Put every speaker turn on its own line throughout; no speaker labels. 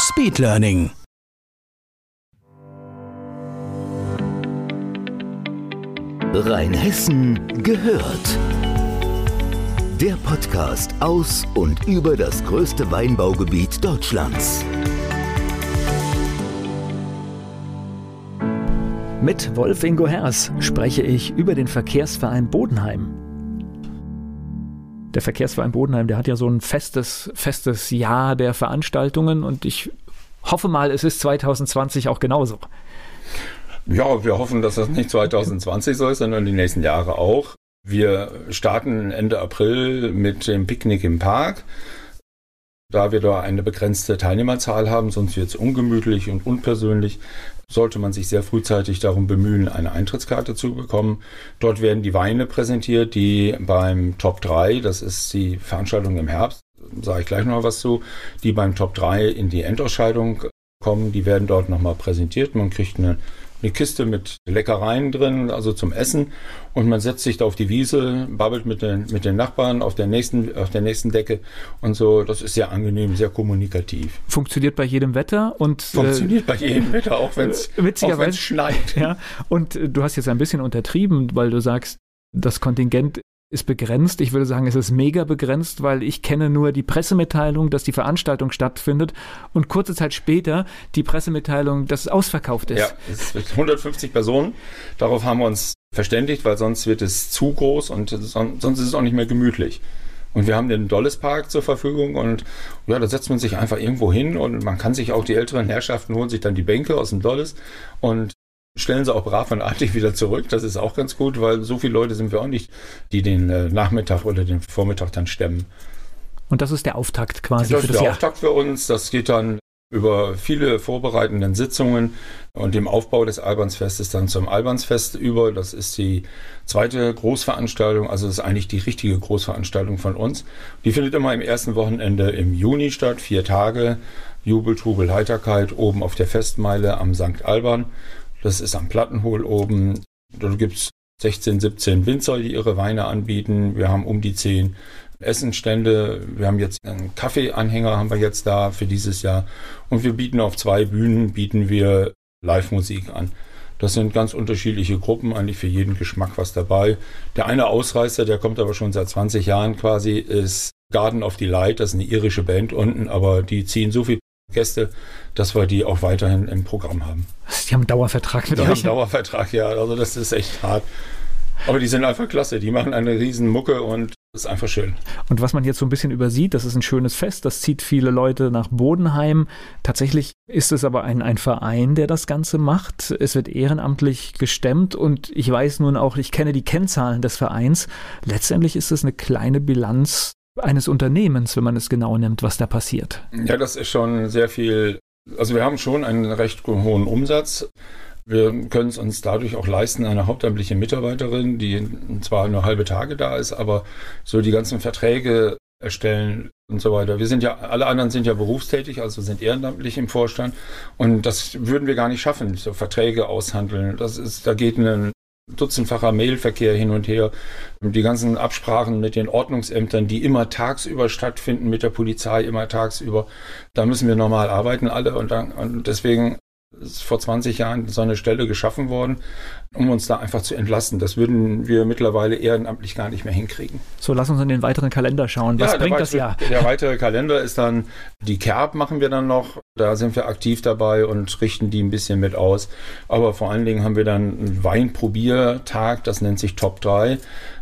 Speedlearning.
Rheinhessen gehört. Der Podcast aus und über das größte Weinbaugebiet Deutschlands.
Mit Wolf Ingo Hers spreche ich über den Verkehrsverein Bodenheim. Der Verkehrsverein Bodenheim, der hat ja so ein festes, festes Jahr der Veranstaltungen und ich hoffe mal, es ist 2020 auch genauso.
Ja, wir hoffen, dass das nicht 2020 so ist, sondern die nächsten Jahre auch. Wir starten Ende April mit dem Picknick im Park. Da wir da eine begrenzte Teilnehmerzahl haben, sonst wird es ungemütlich und unpersönlich, sollte man sich sehr frühzeitig darum bemühen, eine Eintrittskarte zu bekommen. Dort werden die Weine präsentiert, die beim Top 3, das ist die Veranstaltung im Herbst, sage ich gleich noch was zu, die beim Top 3 in die Endausscheidung kommen, die werden dort nochmal präsentiert. Man kriegt eine eine Kiste mit Leckereien drin, also zum Essen. Und man setzt sich da auf die Wiese, babbelt mit den, mit den Nachbarn auf der, nächsten, auf der nächsten Decke und so. Das ist sehr angenehm, sehr kommunikativ.
Funktioniert bei jedem Wetter und.
Funktioniert äh, bei jedem Wetter, auch wenn es schneit.
Ja, und äh, du hast jetzt ein bisschen untertrieben, weil du sagst, das Kontingent ist begrenzt. Ich würde sagen, es ist mega begrenzt, weil ich kenne nur die Pressemitteilung, dass die Veranstaltung stattfindet und kurze Zeit später die Pressemitteilung, dass es ausverkauft ist.
Ja, es sind 150 Personen. Darauf haben wir uns verständigt, weil sonst wird es zu groß und sonst ist es auch nicht mehr gemütlich. Und wir haben den Dolles Park zur Verfügung und ja, da setzt man sich einfach irgendwo hin und man kann sich auch die älteren Herrschaften holen sich dann die Bänke aus dem Dolles und stellen sie auch brav und artig wieder zurück. Das ist auch ganz gut, weil so viele Leute sind wir auch nicht, die den äh, Nachmittag oder den Vormittag dann stemmen.
Und das ist der Auftakt quasi
das für das ist der Jahr. Auftakt für uns. Das geht dann über viele vorbereitenden Sitzungen und dem Aufbau des Albansfestes dann zum Albansfest über. Das ist die zweite Großveranstaltung, also das ist eigentlich die richtige Großveranstaltung von uns. Die findet immer im ersten Wochenende im Juni statt, vier Tage. Jubel, Trubel, Heiterkeit oben auf der Festmeile am St. Alban. Das ist am Plattenhohl oben. Da gibt es 16, 17 Winzer, die ihre Weine anbieten. Wir haben um die 10 Essenstände. Wir haben jetzt einen Kaffeeanhänger haben wir jetzt da für dieses Jahr. Und wir bieten auf zwei Bühnen, bieten wir Live-Musik an. Das sind ganz unterschiedliche Gruppen, eigentlich für jeden Geschmack was dabei. Der eine Ausreißer, der kommt aber schon seit 20 Jahren quasi, ist Garden of Delight. Das ist eine irische Band unten, aber die ziehen so viel Gäste, dass wir die auch weiterhin im Programm haben.
Die haben einen Dauervertrag mit
die
euch?
Die haben einen Dauervertrag, ja. Also das ist echt hart. Aber die sind einfach klasse. Die machen eine riesen Mucke und das ist einfach schön.
Und was man jetzt so ein bisschen übersieht, das ist ein schönes Fest, das zieht viele Leute nach Bodenheim. Tatsächlich ist es aber ein, ein Verein, der das Ganze macht. Es wird ehrenamtlich gestemmt und ich weiß nun auch, ich kenne die Kennzahlen des Vereins. Letztendlich ist es eine kleine Bilanz eines Unternehmens, wenn man es genau nimmt, was da passiert.
Ja, das ist schon sehr viel. Also wir haben schon einen recht hohen Umsatz. Wir können es uns dadurch auch leisten, eine hauptamtliche Mitarbeiterin, die zwar nur halbe Tage da ist, aber so die ganzen Verträge erstellen und so weiter. Wir sind ja, alle anderen sind ja berufstätig, also sind ehrenamtlich im Vorstand und das würden wir gar nicht schaffen, so Verträge aushandeln. Das ist, da geht ein dutzendfacher Mailverkehr hin und her. Die ganzen Absprachen mit den Ordnungsämtern, die immer tagsüber stattfinden, mit der Polizei immer tagsüber, da müssen wir normal arbeiten alle und, dann, und deswegen ist vor 20 Jahren so eine Stelle geschaffen worden, um uns da einfach zu entlasten. Das würden wir mittlerweile ehrenamtlich gar nicht mehr hinkriegen.
So, lass uns in den weiteren Kalender schauen. Was ja, bringt das Jahr?
Der weitere Kalender ist dann, die Kerb machen wir dann noch. Da sind wir aktiv dabei und richten die ein bisschen mit aus. Aber vor allen Dingen haben wir dann einen Weinprobiertag, das nennt sich Top 3.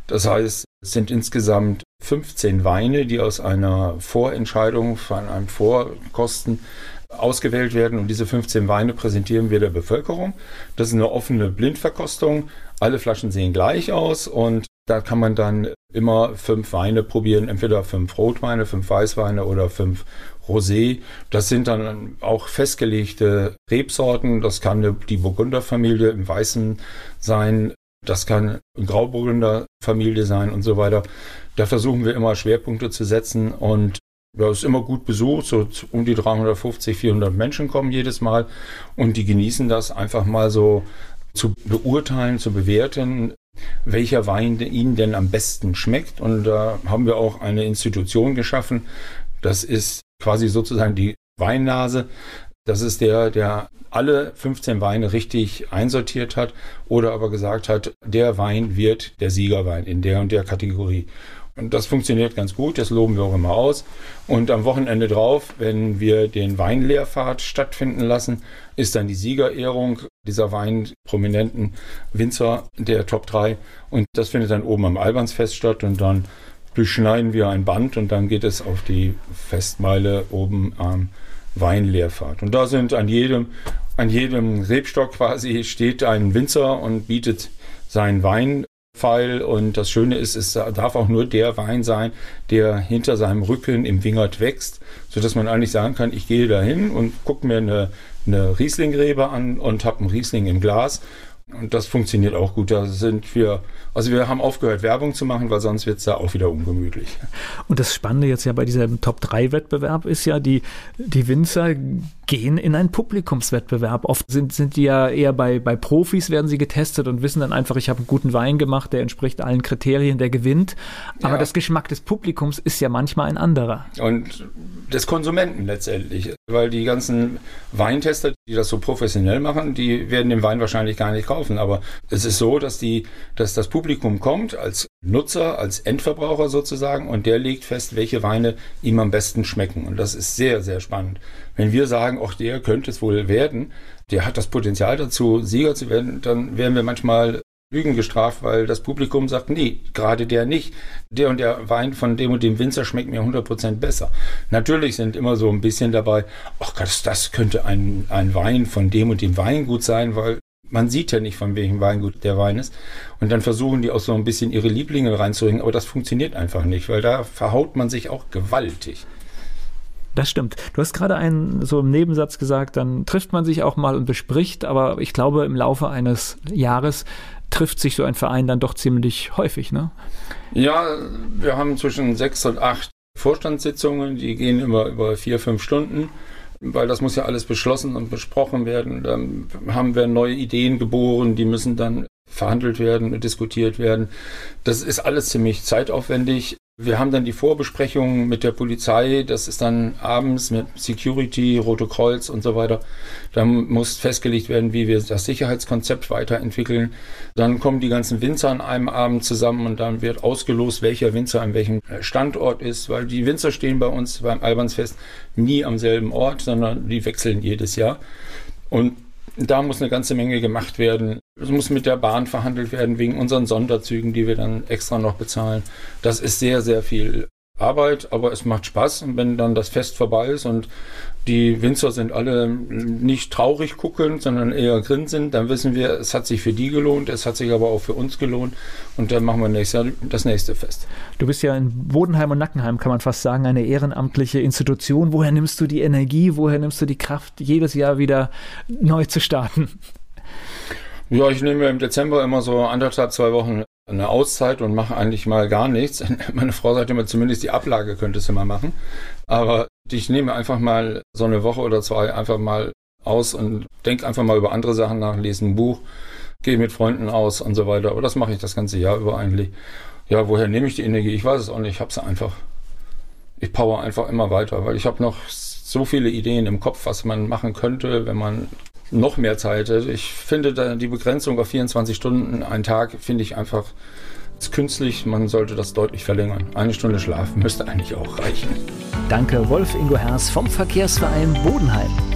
Das heißt, es sind insgesamt 15 Weine, die aus einer Vorentscheidung von einem Vorkosten ausgewählt werden und diese 15 Weine präsentieren wir der Bevölkerung. Das ist eine offene Blindverkostung. Alle Flaschen sehen gleich aus und Da kann man dann immer fünf Weine probieren, entweder fünf Rotweine, fünf Weißweine oder fünf Rosé. Das sind dann auch festgelegte Rebsorten. Das kann die Burgunderfamilie im Weißen sein. Das kann Grauburgunder-Familie sein und so weiter. Da versuchen wir immer Schwerpunkte zu setzen und ja, ist immer gut besucht, so um die 350, 400 Menschen kommen jedes Mal und die genießen das einfach mal so zu beurteilen, zu bewerten, welcher Wein ihnen denn am besten schmeckt. Und da haben wir auch eine Institution geschaffen. Das ist quasi sozusagen die Weinnase. Das ist der, der alle 15 Weine richtig einsortiert hat oder aber gesagt hat, der Wein wird der Siegerwein in der und der Kategorie. Und das funktioniert ganz gut, das loben wir auch immer aus. Und am Wochenende drauf, wenn wir den Weinlehrfahrt stattfinden lassen, ist dann die Siegerehrung dieser weinprominenten Winzer der Top 3. Und das findet dann oben am Albansfest statt und dann durchschneiden wir ein Band und dann geht es auf die Festmeile oben am Weinlehrfahrt. Und da sind an jedem, an jedem Rebstock quasi steht ein Winzer und bietet seinen Wein Pfeil. Und das Schöne ist, es darf auch nur der Wein sein, der hinter seinem Rücken im Wingert wächst, sodass man eigentlich sagen kann, ich gehe dahin und gucke mir eine, eine Rieslingrebe an und habe einen Riesling im Glas. Und das funktioniert auch gut. Da sind wir also wir haben aufgehört, Werbung zu machen, weil sonst wird es da auch wieder ungemütlich.
Und das Spannende jetzt ja bei diesem Top-3-Wettbewerb ist ja, die, die Winzer gehen in einen Publikumswettbewerb. Oft sind, sind die ja eher bei, bei Profis, werden sie getestet und wissen dann einfach, ich habe einen guten Wein gemacht, der entspricht allen Kriterien, der gewinnt. Aber ja. das Geschmack des Publikums ist ja manchmal ein anderer.
Und des Konsumenten letztendlich. Weil die ganzen Weintester, die das so professionell machen, die werden den Wein wahrscheinlich gar nicht kaufen. Aber es ist so, dass, die, dass das Publikum kommt, als Nutzer, als Endverbraucher sozusagen, und der legt fest, welche Weine ihm am besten schmecken. Und das ist sehr, sehr spannend. Wenn wir sagen, auch der könnte es wohl werden, der hat das Potenzial dazu, Sieger zu werden, dann werden wir manchmal Lügen gestraft, weil das Publikum sagt, nee, gerade der nicht. Der und der Wein von dem und dem Winzer schmeckt mir 100% besser. Natürlich sind immer so ein bisschen dabei, ach Gott, das könnte ein, ein Wein von dem und dem Weingut sein, weil man sieht ja nicht, von welchem Weingut der Wein ist. Und dann versuchen die auch so ein bisschen ihre Lieblinge reinzuhängen, aber das funktioniert einfach nicht, weil da verhaut man sich auch gewaltig.
Das stimmt. Du hast gerade einen so im Nebensatz gesagt, dann trifft man sich auch mal und bespricht, aber ich glaube, im Laufe eines Jahres trifft sich so ein Verein dann doch ziemlich häufig, ne?
Ja, wir haben zwischen sechs und acht Vorstandssitzungen, die gehen immer über vier, fünf Stunden weil das muss ja alles beschlossen und besprochen werden. Dann haben wir neue Ideen geboren, die müssen dann verhandelt werden diskutiert werden. Das ist alles ziemlich zeitaufwendig. Wir haben dann die Vorbesprechungen mit der Polizei, das ist dann abends mit Security, Rote Kreuz und so weiter. Dann muss festgelegt werden, wie wir das Sicherheitskonzept weiterentwickeln. Dann kommen die ganzen Winzer an einem Abend zusammen und dann wird ausgelost, welcher Winzer an welchem Standort ist, weil die Winzer stehen bei uns beim Albansfest nie am selben Ort, sondern die wechseln jedes Jahr. Und da muss eine ganze Menge gemacht werden. Es muss mit der Bahn verhandelt werden wegen unseren Sonderzügen, die wir dann extra noch bezahlen. Das ist sehr, sehr viel Arbeit, aber es macht Spaß. Und wenn dann das Fest vorbei ist und die Winzer sind alle nicht traurig guckend, sondern eher grinsend, dann wissen wir, es hat sich für die gelohnt, es hat sich aber auch für uns gelohnt und dann machen wir nächstes Jahr das nächste Fest.
Du bist ja in Bodenheim und Nackenheim, kann man fast sagen, eine ehrenamtliche Institution. Woher nimmst du die Energie, woher nimmst du die Kraft, jedes Jahr wieder neu zu starten?
Ja, ich nehme im Dezember immer so anderthalb, zwei Wochen eine Auszeit und mache eigentlich mal gar nichts. Meine Frau sagt immer, zumindest die Ablage könntest du mal machen. Aber ich nehme einfach mal so eine Woche oder zwei einfach mal aus und denke einfach mal über andere Sachen nach, lese ein Buch, gehe mit Freunden aus und so weiter. Aber das mache ich das ganze Jahr über eigentlich. Ja, woher nehme ich die Energie? Ich weiß es auch nicht. Ich habe sie einfach. Ich power einfach immer weiter, weil ich habe noch so viele Ideen im Kopf, was man machen könnte, wenn man noch mehr Zeit hätte. Ich finde die Begrenzung auf 24 Stunden einen Tag finde ich einfach künstlich. Man sollte das deutlich verlängern. Eine Stunde Schlaf müsste eigentlich auch reichen.
Danke, Wolf Ingo Herrs vom Verkehrsverein Bodenheim.